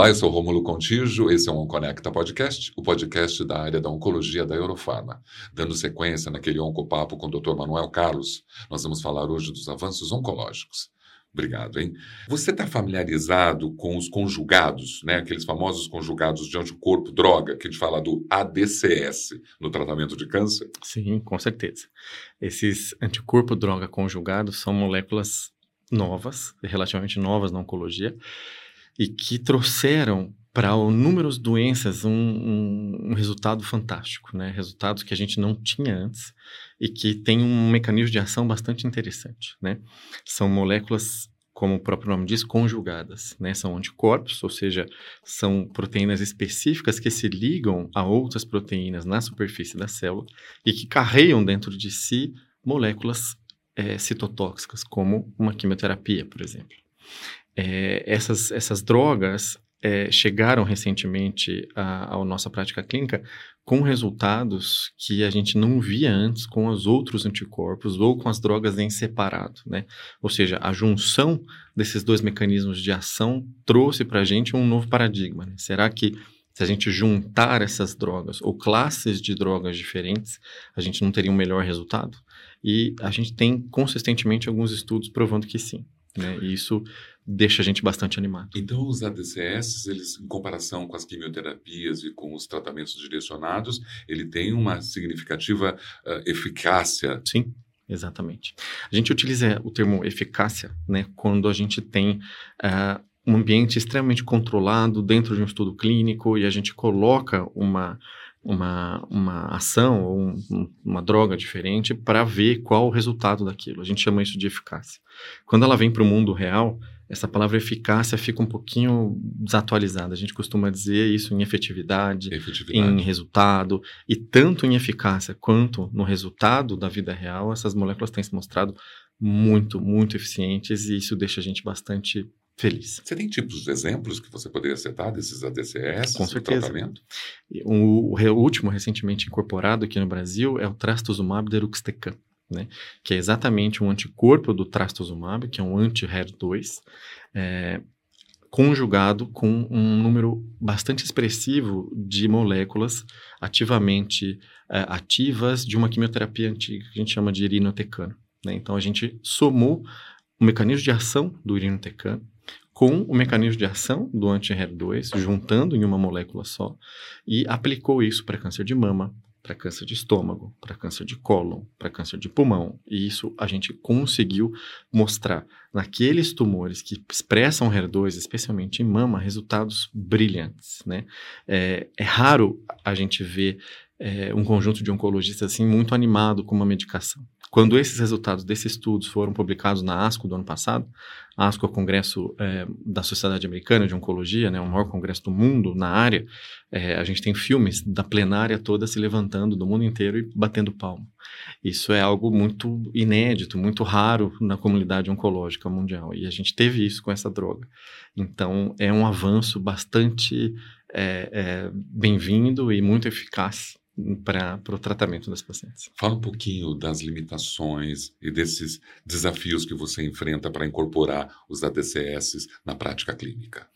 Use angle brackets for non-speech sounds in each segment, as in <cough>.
Olá, eu sou Rômulo Contígio, esse é o Onconecta Podcast, o podcast da área da oncologia da Eurofarma. Dando sequência naquele oncopapo com o Dr. Manuel Carlos, nós vamos falar hoje dos avanços oncológicos. Obrigado, hein? Você está familiarizado com os conjugados, né? Aqueles famosos conjugados de anticorpo droga, que a gente fala do ADCS no tratamento de câncer? Sim, com certeza. Esses anticorpo droga conjugados são moléculas novas, relativamente novas na oncologia, e que trouxeram para inúmeras doenças um, um, um, resultado fantástico, né? Resultados que a gente não tinha antes e que tem um mecanismo de ação bastante interessante, né? São moléculas, como o próprio nome diz, conjugadas, né? São anticorpos, ou seja, são proteínas específicas que se ligam a outras proteínas na superfície da célula e que carregam dentro de si moléculas é, citotóxicas, como uma quimioterapia, por exemplo. É, essas, essas drogas é, chegaram recentemente à, nossa prática clínica com resultados que a gente não via antes com os outros anticorpos ou com as drogas em separado, né? Ou seja, a junção desses dois mecanismos de ação trouxe para a gente um novo paradigma. Né? Será que se a gente juntar essas drogas ou classes de drogas diferentes, a gente não teria um melhor resultado? E a gente tem consistentemente alguns estudos provando que sim. Né? E isso deixa a gente bastante animado. Então, os ADCS, eles, em comparação com as quimioterapias e com os tratamentos direcionados, ele tem uma significativa uh, eficácia. Sim. Exatamente. A gente utiliza o termo eficácia, né, quando a gente tem uh, um ambiente extremamente controlado dentro de um estudo clínico e a gente coloca uma, uma, uma ação ou um, uma droga diferente para ver qual o resultado daquilo. A gente chama isso de eficácia. Quando ela vem para o mundo real, essa palavra eficácia fica um pouquinho desatualizada. A gente costuma dizer isso em efetividade, efetividade, em resultado, e tanto em eficácia quanto no resultado da vida real, essas moléculas têm se mostrado muito, muito eficientes e isso deixa a gente bastante feliz. Você tem tipos de exemplos que você poderia citar desses ADCS? Com certeza. Tratamento? O, o, último recentemente incorporado aqui no Brasil é o trastuzumab deruxtecan né? Que é exatamente um anticorpo do trastuzumab, que é um anti-HER2, é, conjugado com um número bastante expressivo de moléculas ativamente é, ativas de uma quimioterapia antiga que a gente chama de irinotecano. Né? Então a gente somou o mecanismo de ação do irinotecano com o mecanismo de ação do anti-HER2, juntando em uma molécula só, e aplicou isso para câncer de mama, para câncer de estômago, para câncer de cólon, para câncer de pulmão. E isso a gente conseguiu mostrar naqueles tumores que expressam HER2, especialmente em mama, resultados brilhantes. Né? É, é raro a gente ver é, um conjunto de oncologistas assim muito animado com uma medicação. Quando esses resultados desses estudos foram publicados na ASCO do ano passado, a ASCO é o congresso é, da Sociedade Americana de Oncologia, né, o maior congresso do mundo na área, é, a gente tem filmes da plenária toda se levantando do mundo inteiro e batendo palmo. Isso é algo muito inédito, muito raro na comunidade oncológica mundial, e a gente teve isso com essa droga. Então, é um avanço bastante é, é bem-vindo e muito eficaz para o tratamento das pacientes. Fala um pouquinho das limitações e desses desafios que você enfrenta para incorporar os ADCS na prática clínica.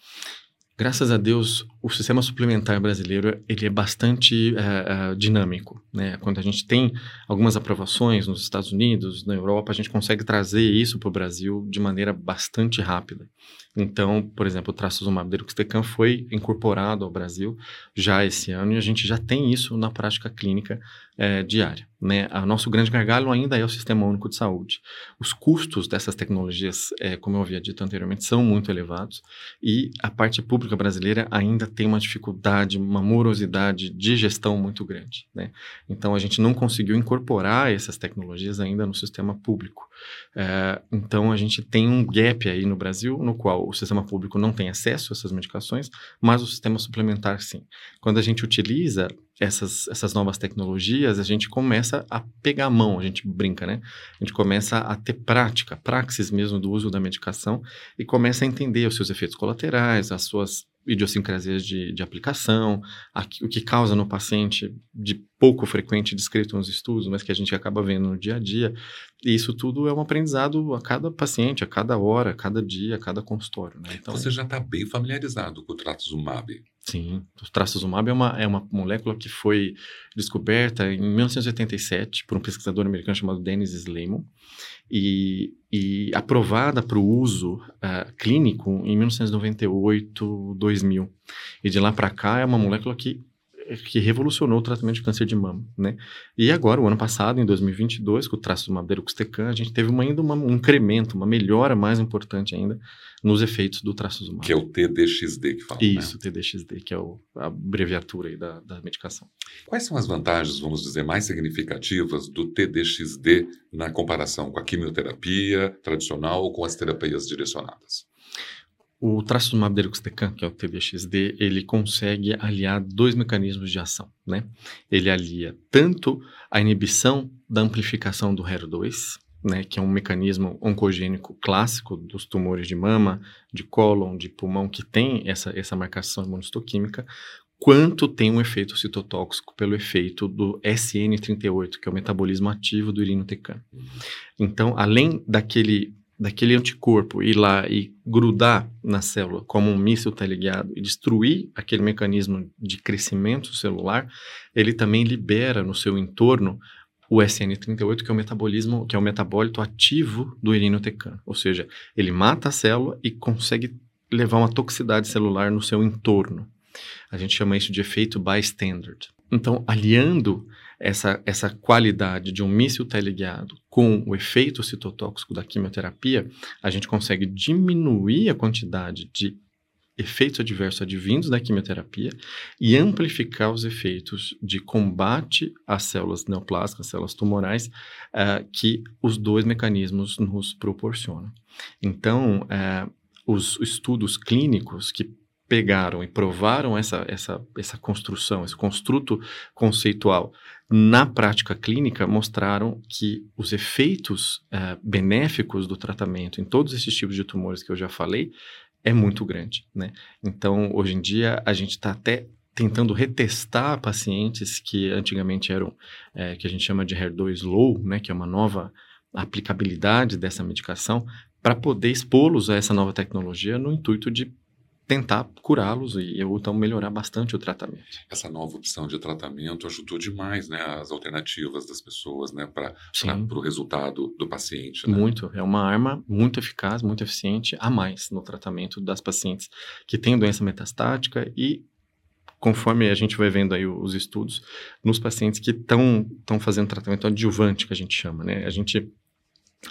Graças a Deus, o sistema suplementar brasileiro ele é bastante uh, uh, dinâmico. Né? Quando a gente tem algumas aprovações nos Estados Unidos, na Europa, a gente consegue trazer isso para o Brasil de maneira bastante rápida. Então, por exemplo, o trastuzumab deruxtecan foi incorporado ao Brasil já esse ano e a gente já tem isso na prática clínica é, diária. Né? O nosso grande gargalo ainda é o Sistema Único de Saúde. Os custos dessas tecnologias, é, como eu havia dito anteriormente, são muito elevados e a parte pública brasileira ainda tem uma dificuldade, uma morosidade de gestão muito grande. Né? Então, a gente não conseguiu incorporar essas tecnologias ainda no sistema público. É, então, a gente tem um gap aí no Brasil, no qual o sistema público não tem acesso a essas medicações, mas o sistema suplementar sim. Quando a gente utiliza essas, essas novas tecnologias, a gente começa a pegar a mão, a gente brinca, né? A gente começa a ter prática, praxis mesmo do uso da medicação e começa a entender os seus efeitos colaterais, as suas idiosincrasias de, de aplicação, o que causa no paciente de pouco frequente descrito nos estudos, mas que a gente acaba vendo no dia a dia. E isso tudo é um aprendizado a cada paciente, a cada hora, a cada dia, a cada consultório. Né? Então, Você já está bem familiarizado com o Trastuzumab. Sim, o trastuzumab é uma, é uma molécula que foi descoberta em 1987 por um pesquisador americano chamado Dennis Sleiman e, e aprovada para o uso uh, clínico em 1998, 2000. E de lá para cá é uma molécula que que revolucionou o tratamento de câncer de mama, né? E agora, o ano passado, em 2022, com o traço do Maderuxtecan, a gente teve uma, ainda uma, um incremento, uma melhora mais importante ainda nos efeitos do traço do Que é o TDXD que fala, né? Isso, né? TDXD, que é o, a abreviatura aí da, da medicação. Quais são as vantagens, vamos dizer, mais significativas do TDXD na comparação com a quimioterapia tradicional ou com as terapias direcionadas? O trastuzumab deruxtecan, que é o TDXD, ele consegue aliar dois mecanismos de ação, né? Ele alia tanto a inibição da amplificação do HER2, né, que é um mecanismo oncogênico clássico dos tumores de mama, de cólon, de pulmão, que tem essa, essa marcação imunistoquímica, quanto tem um efeito citotóxico pelo efeito do SN38, que é o metabolismo ativo do irinotecan. Então, além daquele daquele anticorpo ir lá e grudar na célula como um míssil teleguiado e destruir aquele mecanismo de crescimento celular, ele também libera no seu entorno o SN38, que é o metabolismo, que é o metabólito ativo do irinotecano. Ou seja, ele mata a célula e consegue levar uma toxicidade celular no seu entorno. A gente chama isso de efeito bystander. Então, aliando essa, essa qualidade de um míssil teleguiado com o efeito citotóxico da quimioterapia, a gente consegue diminuir a quantidade de efeitos adversos advindos da quimioterapia e amplificar os efeitos de combate às células neoplásicas, células tumorais, uh, que os dois mecanismos nos proporcionam. Então, uh, os estudos clínicos que pegaram e provaram essa, essa, essa construção, esse construto conceitual na prática clínica, mostraram que os efeitos uh, benéficos do tratamento em todos esses tipos de tumores que eu já falei é muito grande, né? Então, hoje em dia, a gente está até tentando retestar pacientes que antigamente eram, é, que a gente chama de HER2 low, né, que é uma nova aplicabilidade dessa medicação, para poder expô-los a essa nova tecnologia no intuito de tentar curá-los e ou então melhorar bastante o tratamento. Essa nova opção de tratamento ajudou demais, né, as alternativas das pessoas, né, para o resultado do paciente. Né? Muito, é uma arma muito eficaz, muito eficiente a mais no tratamento das pacientes que têm doença metastática e conforme a gente vai vendo aí os estudos, nos pacientes que estão fazendo tratamento adjuvante, que a gente chama, né? A gente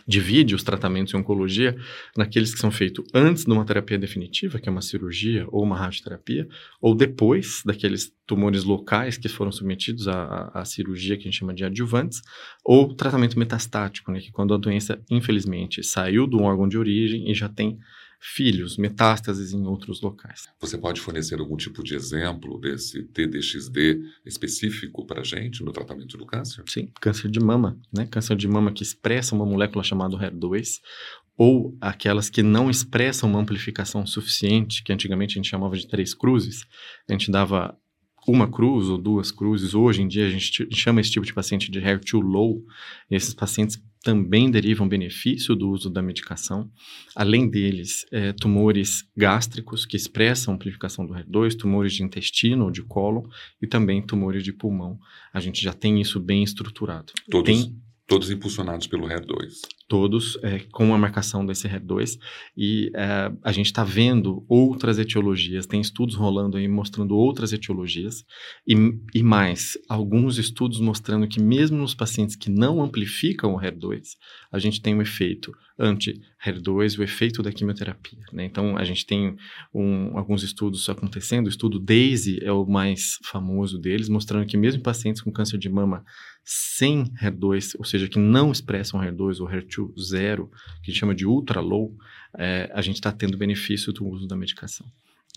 divide os tratamentos em oncologia naqueles que são feitos antes de uma terapia definitiva, que é uma cirurgia ou uma radioterapia, ou depois daqueles tumores locais que foram submetidos à, à, cirurgia que a gente chama de adjuvantes, ou tratamento metastático, né, que quando a doença, infelizmente, saiu do órgão de origem e já tem filhos, metástases em outros locais. Você pode fornecer algum tipo de exemplo desse TDXD específico para a gente no tratamento do câncer? Sim, câncer de mama, né? Câncer de mama que expressa uma molécula chamada HER2, ou aquelas que não expressam uma amplificação suficiente, que antigamente a gente chamava de três cruzes. A gente dava uma cruz ou duas cruzes. Hoje em dia a gente chama esse tipo de paciente de HER2 low. E esses pacientes também derivam benefício do uso da medicação. Além deles, é, tumores gástricos que expressam amplificação do HER2, tumores de intestino ou de cólon e também tumores de pulmão. A gente já tem isso bem estruturado. Todos, tem, todos impulsionados pelo HER2 todos é, com a marcação desse HER2 e é, a gente está vendo outras etiologias, tem estudos rolando aí mostrando outras etiologias e, e mais, alguns estudos mostrando que mesmo nos pacientes que não amplificam o HER2, a gente tem um efeito anti-HER2, o efeito da quimioterapia. Né? Então, a gente tem um, alguns estudos acontecendo, o estudo DAISY é o mais famoso deles, mostrando que mesmo pacientes com câncer de mama sem HER2, ou seja, que não expressam HER2 ou HER2 zero, que a gente chama de ultra low, é, a gente está tendo benefício do uso da medicação.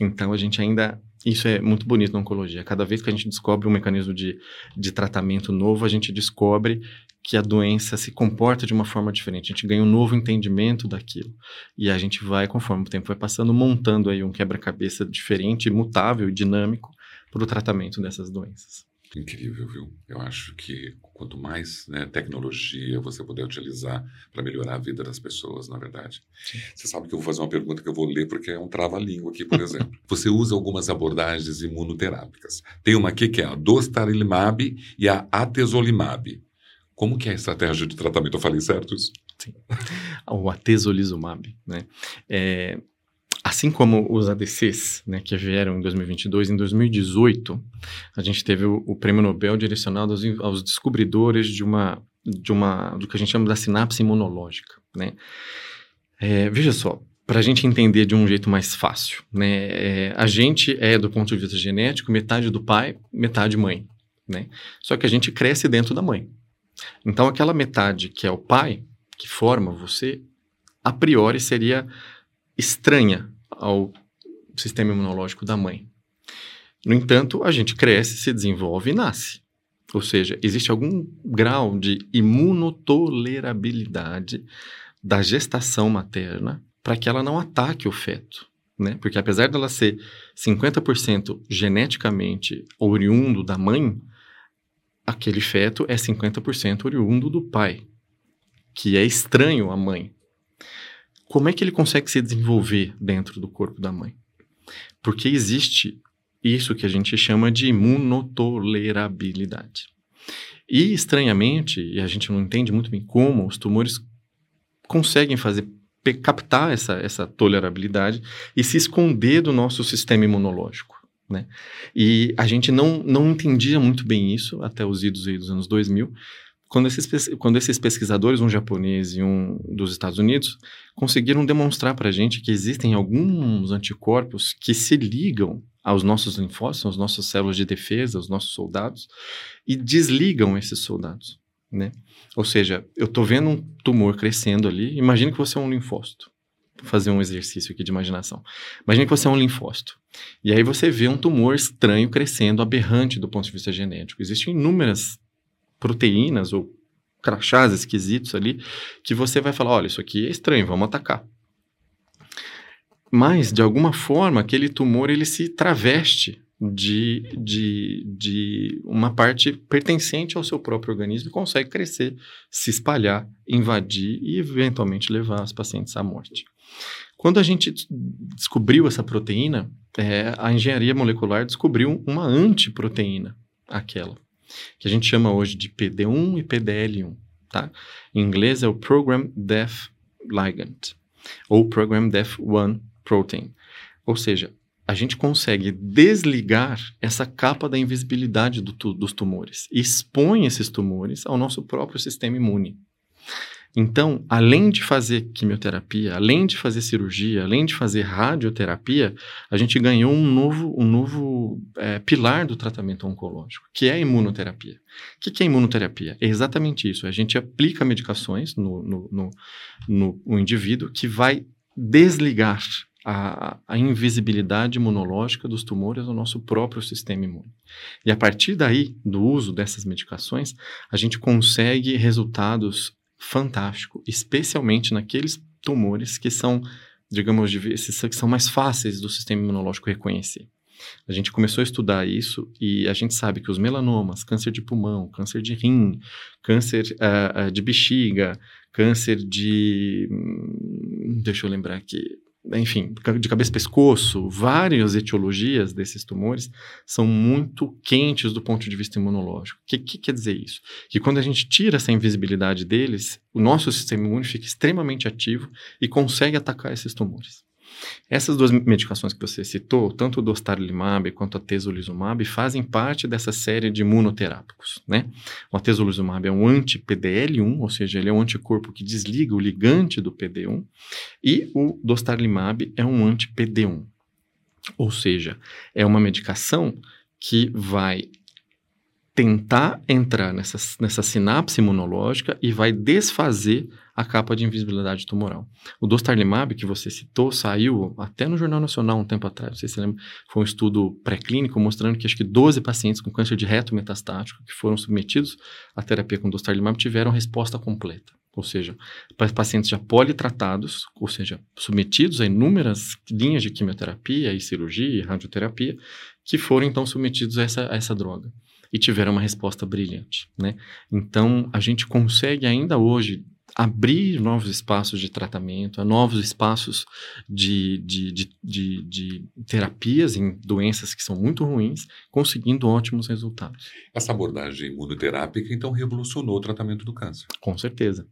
Então, a gente ainda. Isso é muito bonito na oncologia. Cada vez que a gente descobre um mecanismo de, de tratamento novo, a gente descobre que a doença se comporta de uma forma diferente. A gente ganha um novo entendimento daquilo. E a gente vai, conforme o tempo vai passando, montando aí um quebra-cabeça diferente, mutável dinâmico para o tratamento dessas doenças. Incrível, viu? Eu acho que quanto mais né, tecnologia você puder utilizar para melhorar a vida das pessoas, na verdade. Sim. Você sabe que eu vou fazer uma pergunta que eu vou ler porque é um trava-língua aqui, por exemplo. <laughs> você usa algumas abordagens imunoterápicas. Tem uma aqui que é a dostarilimab e a atezolizumab. Como que é a estratégia de tratamento? Eu falei certo isso? Sim. <laughs> O atezolizumab, né? É, Assim como os ADCs, né, que vieram em 2022, em 2018, a gente teve o, o prêmio Nobel direcionado aos, aos, descobridores de uma, de uma, do que a gente chama da sinapse imunológica, né? É, veja só, para a gente entender de um jeito mais fácil, né? É, a gente é, do ponto de vista genético, metade do pai, metade mãe, né? Só que a gente cresce dentro da mãe. Então, aquela metade que é o pai, que forma você, a priori seria estranha ao sistema imunológico da mãe. No entanto, a gente cresce, se desenvolve e nasce. Ou seja, existe algum grau de imunotolerabilidade da gestação materna para que ela não ataque o feto. Né? Porque apesar dela ser 50% geneticamente oriundo da mãe, aquele feto é 50% oriundo do pai, que é estranho à mãe como é que ele consegue se desenvolver dentro do corpo da mãe? Porque existe isso que a gente chama de imunotolerabilidade. E, estranhamente, e a gente não entende muito bem como, os tumores conseguem fazer captar essa, essa tolerabilidade e se esconder do nosso sistema imunológico. Né? E a gente não, não entendia muito bem isso até os idos dos anos 2000, quando esses, quando esses pesquisadores, um japonês e um dos Estados Unidos, conseguiram demonstrar para a gente que existem alguns anticorpos que se ligam aos nossos linfócitos, às nossas células de defesa, aos nossos soldados, e desligam esses soldados. Né? Ou seja, eu estou vendo um tumor crescendo ali, imagine que você é um linfócito. Vou fazer um exercício aqui de imaginação. Imagine que você é um linfócito. E aí você vê um tumor estranho crescendo, aberrante do ponto de vista genético. Existem inúmeras proteínas ou crachás esquisitos ali, que você vai falar, olha, isso aqui é estranho, vamos atacar. Mas, de alguma forma, aquele tumor ele se traveste de, de, de uma parte pertencente ao seu próprio organismo e consegue crescer, se espalhar, invadir e, eventualmente, levar os pacientes à morte. Quando a gente descobriu essa proteína, é, a engenharia molecular descobriu uma antiproteína, aquela que a gente chama hoje de PD1 e PDL1, tá? Em inglês é o Program Death Ligand, ou Program Death 1 Protein. Ou seja, a gente consegue desligar essa capa da invisibilidade do, dos tumores e expõe esses tumores ao nosso próprio sistema imune. Então, além de fazer quimioterapia, além de fazer cirurgia, além de fazer radioterapia, a gente ganhou um novo, um novo é, pilar do tratamento oncológico, que é a imunoterapia. O que, que é imunoterapia? É exatamente isso. A gente aplica medicações no, no, no, no, no indivíduo que vai desligar a, a, invisibilidade imunológica dos tumores no nosso próprio sistema imune. E a partir daí, do uso dessas medicações, a gente consegue resultados fantástico, especialmente naqueles tumores que são, digamos, esses que são mais fáceis do sistema imunológico reconhecer. A gente começou a estudar isso e a gente sabe que os melanomas, câncer de pulmão, câncer de rim, câncer uh, uh, de bexiga, câncer de. Hum, deixa eu lembrar aqui enfim, de cabeça e pescoço, várias etiologias desses tumores são muito quentes do ponto de vista imunológico. O que, que, quer dizer isso? Que quando a gente tira essa invisibilidade deles, o nosso sistema imune fica extremamente ativo e consegue atacar esses tumores. Essas duas medicações que você citou, tanto o dostarlimab quanto a tesolizumab, fazem parte dessa série de imunoterápicos, né? O atezolizumab é um anti-PDL1, ou seja, ele é um anticorpo que desliga o ligante do PD1, e o dostarlimab é um anti-PD1. Ou seja, é uma medicação que vai tentar entrar nessa, nessa sinapse imunológica e vai desfazer a capa de invisibilidade tumoral. O dostarlimab, que você citou, saiu até no Jornal Nacional um tempo atrás, não sei se lembra, foi um estudo pré-clínico mostrando que acho que 12 pacientes com câncer de reto metastático que foram submetidos à terapia com dostarlimab tiveram resposta completa ou seja, pacientes já politratados, ou seja, submetidos a inúmeras linhas de quimioterapia e cirurgia e radioterapia, que foram então submetidos a essa, a essa droga e tiveram uma resposta brilhante, né? Então, a gente consegue ainda hoje abrir novos espaços de tratamento, novos espaços de, de, de, de, terapias em doenças que são muito ruins, conseguindo ótimos resultados. Essa abordagem imunoterápica, então, revolucionou o tratamento do câncer. Com certeza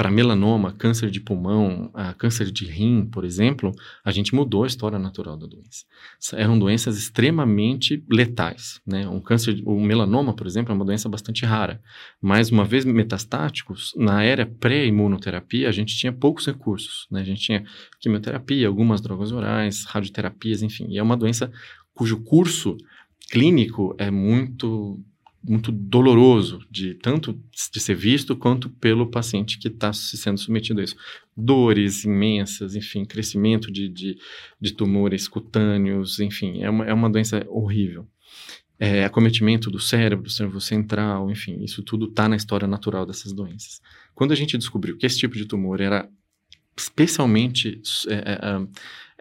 para melanoma, câncer de pulmão, câncer de rim, por exemplo, a gente mudou a história natural da doença. Eram doenças extremamente letais, né? Um câncer, o melanoma, por exemplo, é uma doença bastante rara. Mas uma vez metastáticos, na era pré-imunoterapia, a gente tinha poucos recursos, né? A gente tinha quimioterapia, algumas drogas orais, radioterapias, enfim. E é uma doença cujo curso clínico é muito muito doloroso de tanto de ser visto quanto pelo paciente que está sendo submetido a isso. Dores imensas, enfim, crescimento de, de, de tumores cutâneos, enfim, é uma, é uma doença horrível. É, acometimento do cérebro, do cérebro central, enfim, isso tudo está na história natural dessas doenças. Quando a gente descobriu que esse tipo de tumor era especialmente é, é,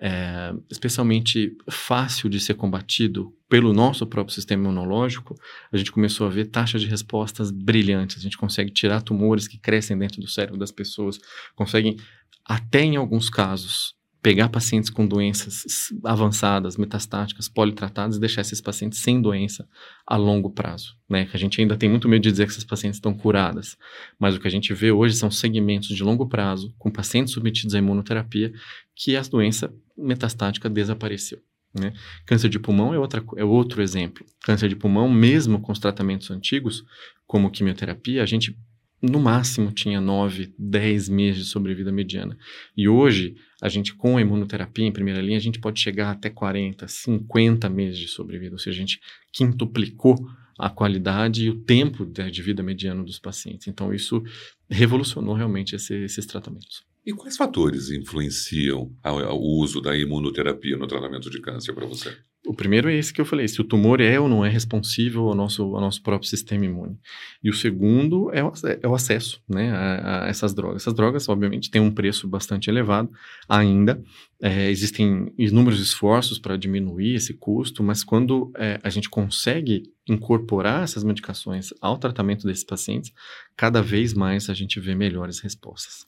é, especialmente fácil de ser combatido pelo nosso próprio sistema imunológico, a gente começou a ver taxas de respostas brilhantes. A gente consegue tirar tumores que crescem dentro do cérebro das pessoas, conseguem, até em alguns casos, pegar pacientes com doenças avançadas, metastáticas, politratadas e deixar esses pacientes sem doença a longo prazo, né? Que a gente ainda tem muito medo de dizer que essas pacientes estão curadas, mas o que a gente vê hoje são segmentos de longo prazo com pacientes submetidos à imunoterapia que a doença metastática desapareceu. Né? Câncer de pulmão é, outra, é outro exemplo. Câncer de pulmão, mesmo com os tratamentos antigos, como quimioterapia, a gente no máximo tinha 9, 10 meses de sobrevida mediana. E hoje, a gente com a imunoterapia em primeira linha, a gente pode chegar até 40, 50 meses de sobrevida, ou seja, a gente quintuplicou a qualidade e o tempo de vida mediano dos pacientes. Então, isso revolucionou realmente esse, esses tratamentos. E quais fatores influenciam o uso da imunoterapia no tratamento de câncer para você? O primeiro é esse que eu falei, se o tumor é ou não é responsível ao nosso, ao nosso próprio sistema imune. E o segundo é o, é o acesso né, a, a, essas drogas. Essas drogas, obviamente, têm um preço bastante elevado ainda. É, existem inúmeros esforços para diminuir esse custo, mas quando é, a gente consegue incorporar essas medicações ao tratamento desses pacientes, cada vez mais a gente vê melhores respostas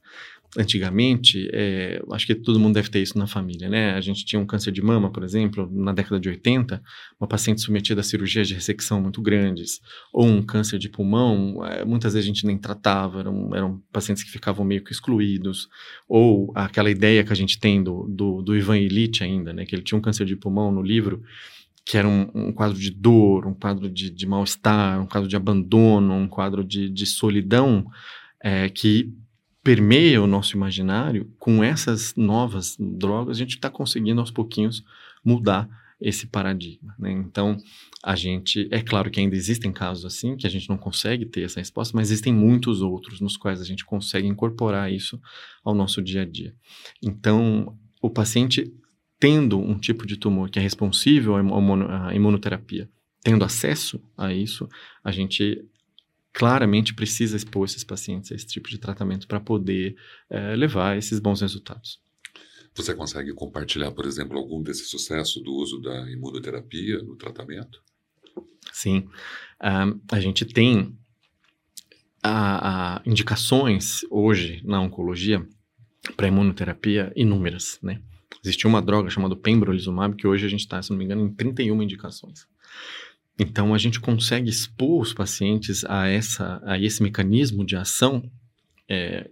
antigamente, é, acho que todo mundo deve ter isso na família, né? A gente tinha um câncer de mama, por exemplo, na década de 80, uma paciente submetida a cirurgias de ressecção muito grandes, ou um câncer de pulmão, é, muitas vezes a gente nem tratava, eram, eram pacientes que ficavam meio que excluídos, ou aquela ideia que a gente tem do, do, do Ivan Illich ainda, né? Que ele tinha um câncer de pulmão no livro, que era um, um, quadro de dor, um quadro de, de mal-estar, um quadro de abandono, um quadro de, de solidão, é, que permeia o nosso imaginário, com essas novas drogas, a gente está conseguindo aos pouquinhos mudar esse paradigma. Né? Então, a gente, é claro que ainda existem casos assim, que a gente não consegue ter essa resposta, mas existem muitos outros nos quais a gente consegue incorporar isso ao nosso dia a dia. Então, o paciente tendo um tipo de tumor que é responsível à imunoterapia, tendo acesso a isso, a gente claramente precisa expor esses pacientes a esse tipo de tratamento para poder é, levar esses bons resultados. Você consegue compartilhar, por exemplo, algum desse sucesso do uso da imunoterapia no tratamento? Sim. Um, a gente tem a, a indicações hoje na oncologia para imunoterapia inúmeras, né? Existe uma droga chamada pembrolizumab que hoje a gente está, se não me engano, em 31 indicações. Então, a gente consegue expor os pacientes a, essa, a esse mecanismo de ação é,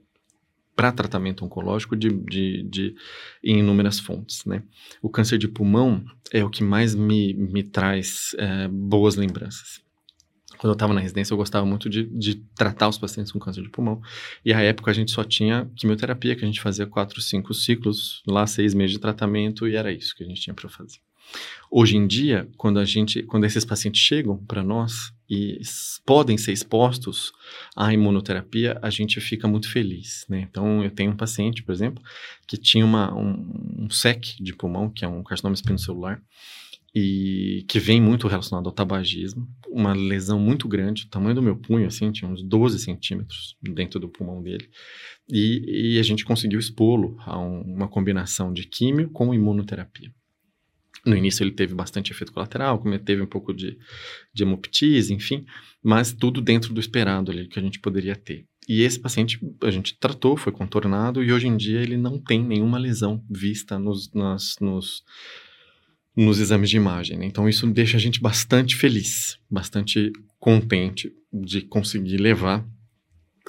para tratamento oncológico de, de, de, em inúmeras fontes. Né? O câncer de pulmão é o que mais me, me traz é, boas lembranças. Quando eu estava na residência, eu gostava muito de, de, tratar os pacientes com câncer de pulmão. E à época a gente só tinha quimioterapia, que a gente fazia quatro, cinco ciclos, lá seis meses de tratamento, e era isso que a gente tinha para fazer. Hoje em dia, quando a gente, quando esses pacientes chegam para nós, e podem ser expostos à imunoterapia, a gente fica muito feliz, né? Então, eu tenho um paciente, por exemplo, que tinha uma, um, um SEC de pulmão, que é um carcinoma espinocelular, e que vem muito relacionado ao tabagismo, uma lesão muito grande, tamanho do meu punho, assim, tinha uns 12 centímetros dentro do pulmão dele, e, e a gente conseguiu expô-lo a um, uma combinação de químio com imunoterapia. No início ele teve bastante efeito colateral, teve um pouco de, de hemoptise, enfim, mas tudo dentro do esperado ali que a gente poderia ter. E esse paciente a gente tratou, foi contornado e hoje em dia ele não tem nenhuma lesão vista nos, nas, nos, nos exames de imagem. Né? Então isso deixa a gente bastante feliz, bastante contente de conseguir levar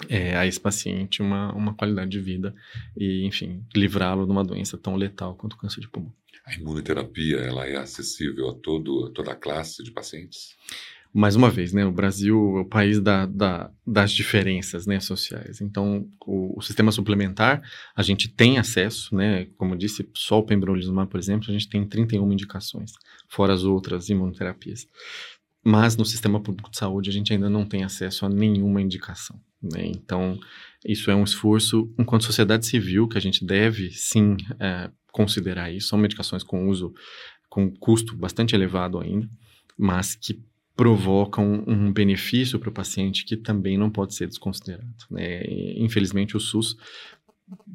é, a esse paciente uma, uma qualidade de vida e, enfim, livrá-lo de uma doença tão letal quanto o câncer de pulmão. A imunoterapia ela é acessível a, todo, a toda a classe de pacientes? mais uma vez, né, o Brasil é o país da, da, das diferenças né, sociais. Então, o, o, sistema suplementar, a gente tem acesso, né, como disse, só o pembrolizumab, por exemplo, a gente tem 31 indicações, fora as outras imunoterapias. Mas no sistema público de saúde, a gente ainda não tem acesso a nenhuma indicação. Né? Então, isso é um esforço, enquanto sociedade civil, que a gente deve, sim, é, considerar isso. São medicações com uso, com custo bastante elevado ainda, mas que provocam um benefício para o paciente que também não pode ser desconsiderado. Né? Infelizmente, o SUS,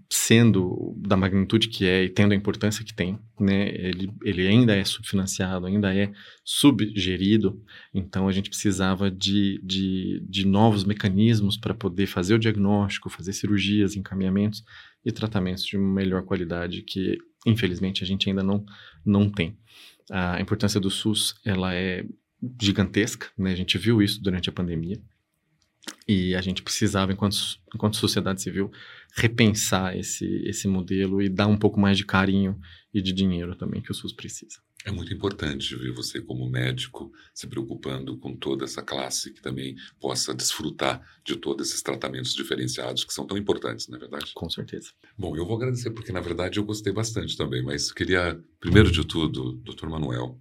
sendo da magnitude que é e tendo a importância que tem, né, ele, ele ainda é subfinanciado, ainda é subgerido, então a gente precisava de, de, de novos mecanismos para poder fazer o diagnóstico, fazer cirurgias, encaminhamentos e tratamentos de melhor qualidade que, infelizmente, a gente ainda não, não tem. A importância do SUS, ela é gigantesca, né? A gente viu isso durante a pandemia. E a gente precisava, enquanto, enquanto sociedade civil, repensar esse, esse modelo e dar um pouco mais de carinho e de dinheiro também que o SUS precisa. É muito importante ver você como médico se preocupando com toda essa classe que também possa desfrutar de todos esses tratamentos diferenciados que são tão importantes, não é verdade? Com certeza. Bom, eu vou agradecer porque na verdade eu gostei bastante também, mas queria primeiro de tudo, doutor Manuel,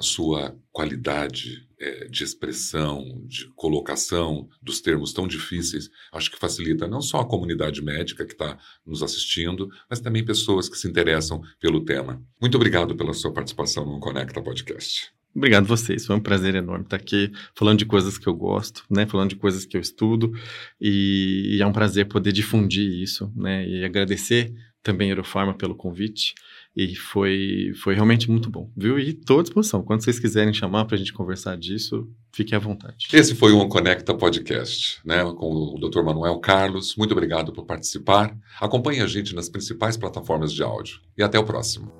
a sua qualidade é, de expressão, de colocação dos termos tão difíceis, acho que facilita não só a comunidade médica que está nos assistindo, mas também pessoas que se interessam pelo tema. Muito obrigado pela sua participação no Conecta Podcast. Obrigado vocês, foi um prazer enorme estar aqui falando de coisas que eu gosto, né, falando de coisas que eu estudo e, e é um prazer poder difundir isso, né, e agradecer também Eurofarma pelo convite e foi, foi realmente muito bom, viu? E estou à disposição. Quando vocês quiserem chamar para a gente conversar disso, fiquem à vontade. Esse foi o Conecta Podcast, né? Com o Dr. Manuel Carlos. Muito obrigado por participar. Acompanhe a gente nas principais plataformas de áudio. E até o próximo.